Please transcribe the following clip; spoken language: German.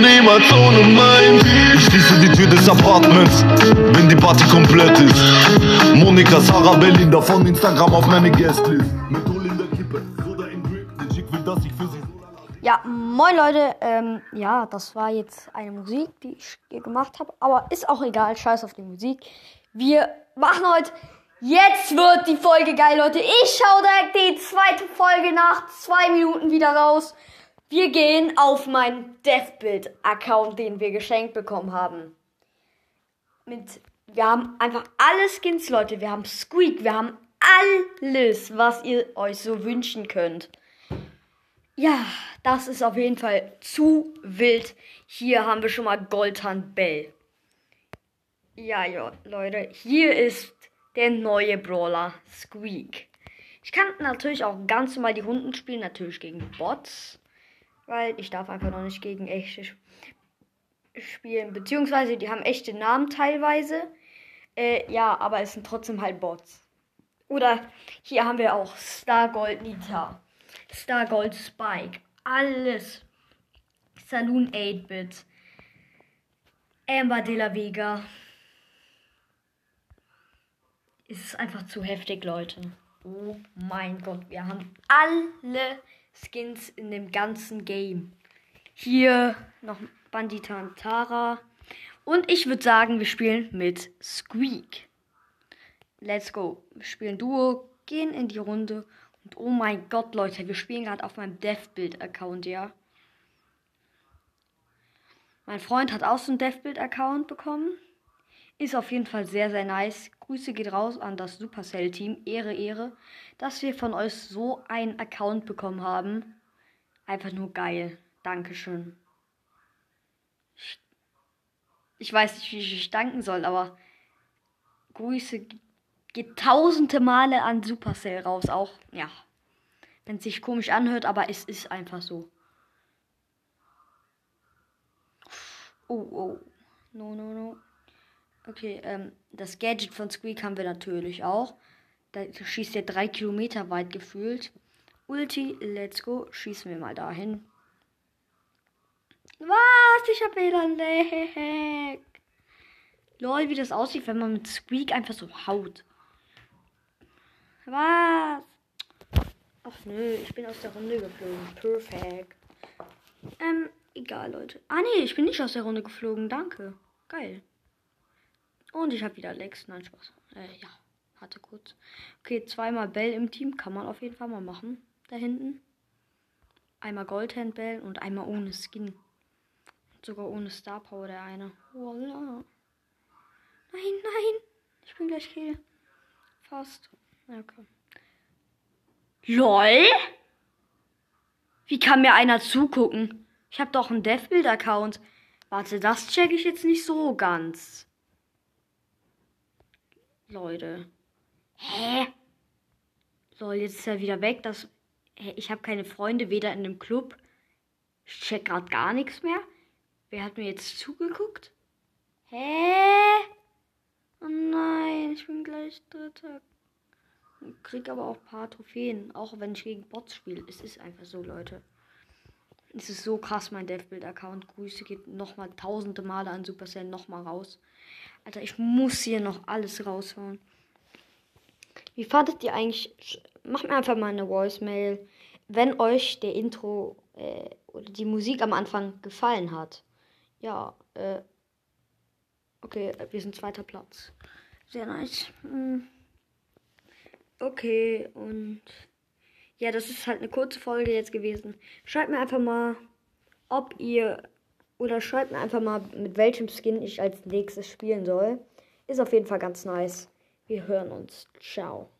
niemals ohne mein Ich schließe die Tür des Apartments, wenn die Party komplett ist. Monika, Sarah, Belinda von Instagram auf meine Guestlist. Mit Öl in der Kippe, Soda in Drink, der Chick will, dass ich für sie Ja, moin Leute, ähm, ja, das war jetzt eine Musik, die ich gemacht habe, aber ist auch egal, scheiß auf die Musik. Wir machen heute, jetzt wird die Folge geil, Leute. Ich schaue direkt die zweite Folge nach zwei Minuten wieder raus. Wir gehen auf meinen Deathbuild-Account, den wir geschenkt bekommen haben. Mit, wir haben einfach alle Skins, Leute. Wir haben Squeak, wir haben alles, was ihr euch so wünschen könnt. Ja, das ist auf jeden Fall zu wild. Hier haben wir schon mal Goldhand Bell. Ja, ja, Leute, hier ist der neue Brawler Squeak. Ich kann natürlich auch ganz normal die Runden spielen, natürlich gegen Bots, weil ich darf einfach noch nicht gegen echte sp- spielen, beziehungsweise die haben echte Namen teilweise. Äh, ja, aber es sind trotzdem halt Bots. Oder hier haben wir auch Star Gold Nita. Star Gold Spike. Alles. Saloon 8-Bit. Amber de la Vega. Es ist einfach zu heftig, Leute. Oh mein Gott, wir haben alle Skins in dem ganzen Game. Hier noch Bandita und Tara. Und ich würde sagen, wir spielen mit Squeak. Let's go. Wir spielen Duo, gehen in die Runde. Und oh mein Gott, Leute, wir spielen gerade auf meinem Deathbuild-Account, ja. Mein Freund hat auch so einen Deathbuild-Account bekommen. Ist auf jeden Fall sehr, sehr nice. Grüße geht raus an das Supercell-Team. Ehre, Ehre, dass wir von euch so einen Account bekommen haben. Einfach nur geil. Dankeschön. Ich, weiß nicht, wie ich danken soll, aber Grüße geht tausende Male an Supercell raus. Auch, ja. Wenn es sich komisch anhört, aber es ist einfach so. Oh, oh. No, no, no. Okay, ähm, das Gadget von Squeak haben wir natürlich auch. Da schießt er drei Kilometer weit gefühlt. Ulti, let's go. Schießen wir mal dahin. Was? Ich hab wieder ein Lag. Lol, wie das aussieht, wenn man mit Squeak einfach so haut. Was? Ach nö, ich bin aus der Runde geflogen. Perfekt. Ähm, egal, Leute. Ah nee, ich bin nicht aus der Runde geflogen. Danke. Geil. Und ich habe wieder Lex. Nein, Spaß. Äh, ja. Hatte kurz. Okay, zweimal Bell im Team. Kann man auf jeden Fall mal machen. Da hinten. Einmal Goldhand Bell und einmal ohne Skin. Sogar ohne Star Power der eine. Voila. Nein, nein. Ich bin gleich hier. Fast. Okay. LOL? Wie kann mir einer zugucken? Ich habe doch einen Deathbuild-Account. Warte, das check ich jetzt nicht so ganz. Leute. Hä? Lol, jetzt ist er wieder weg. Das, ich habe keine Freunde, weder in dem Club. Ich check gerade gar nichts mehr. Wer hat mir jetzt zugeguckt? Hä? Oh nein, ich bin gleich Dritter. Krieg aber auch ein paar Trophäen, auch wenn ich gegen Bots spiele. Es ist einfach so, Leute. Es ist so krass, mein Deathbuild-Account. Grüße geht nochmal tausende Male an Supercell nochmal raus. Alter, ich muss hier noch alles raushauen. Wie fandet ihr eigentlich? Macht mir einfach mal eine Voicemail, wenn euch der Intro äh, oder die Musik am Anfang gefallen hat. Ja, äh. Okay, wir sind zweiter Platz. Sehr nice. Hm. Okay, und ja, das ist halt eine kurze Folge jetzt gewesen. Schreibt mir einfach mal, ob ihr oder schreibt mir einfach mal, mit welchem Skin ich als nächstes spielen soll. Ist auf jeden Fall ganz nice. Wir hören uns. Ciao.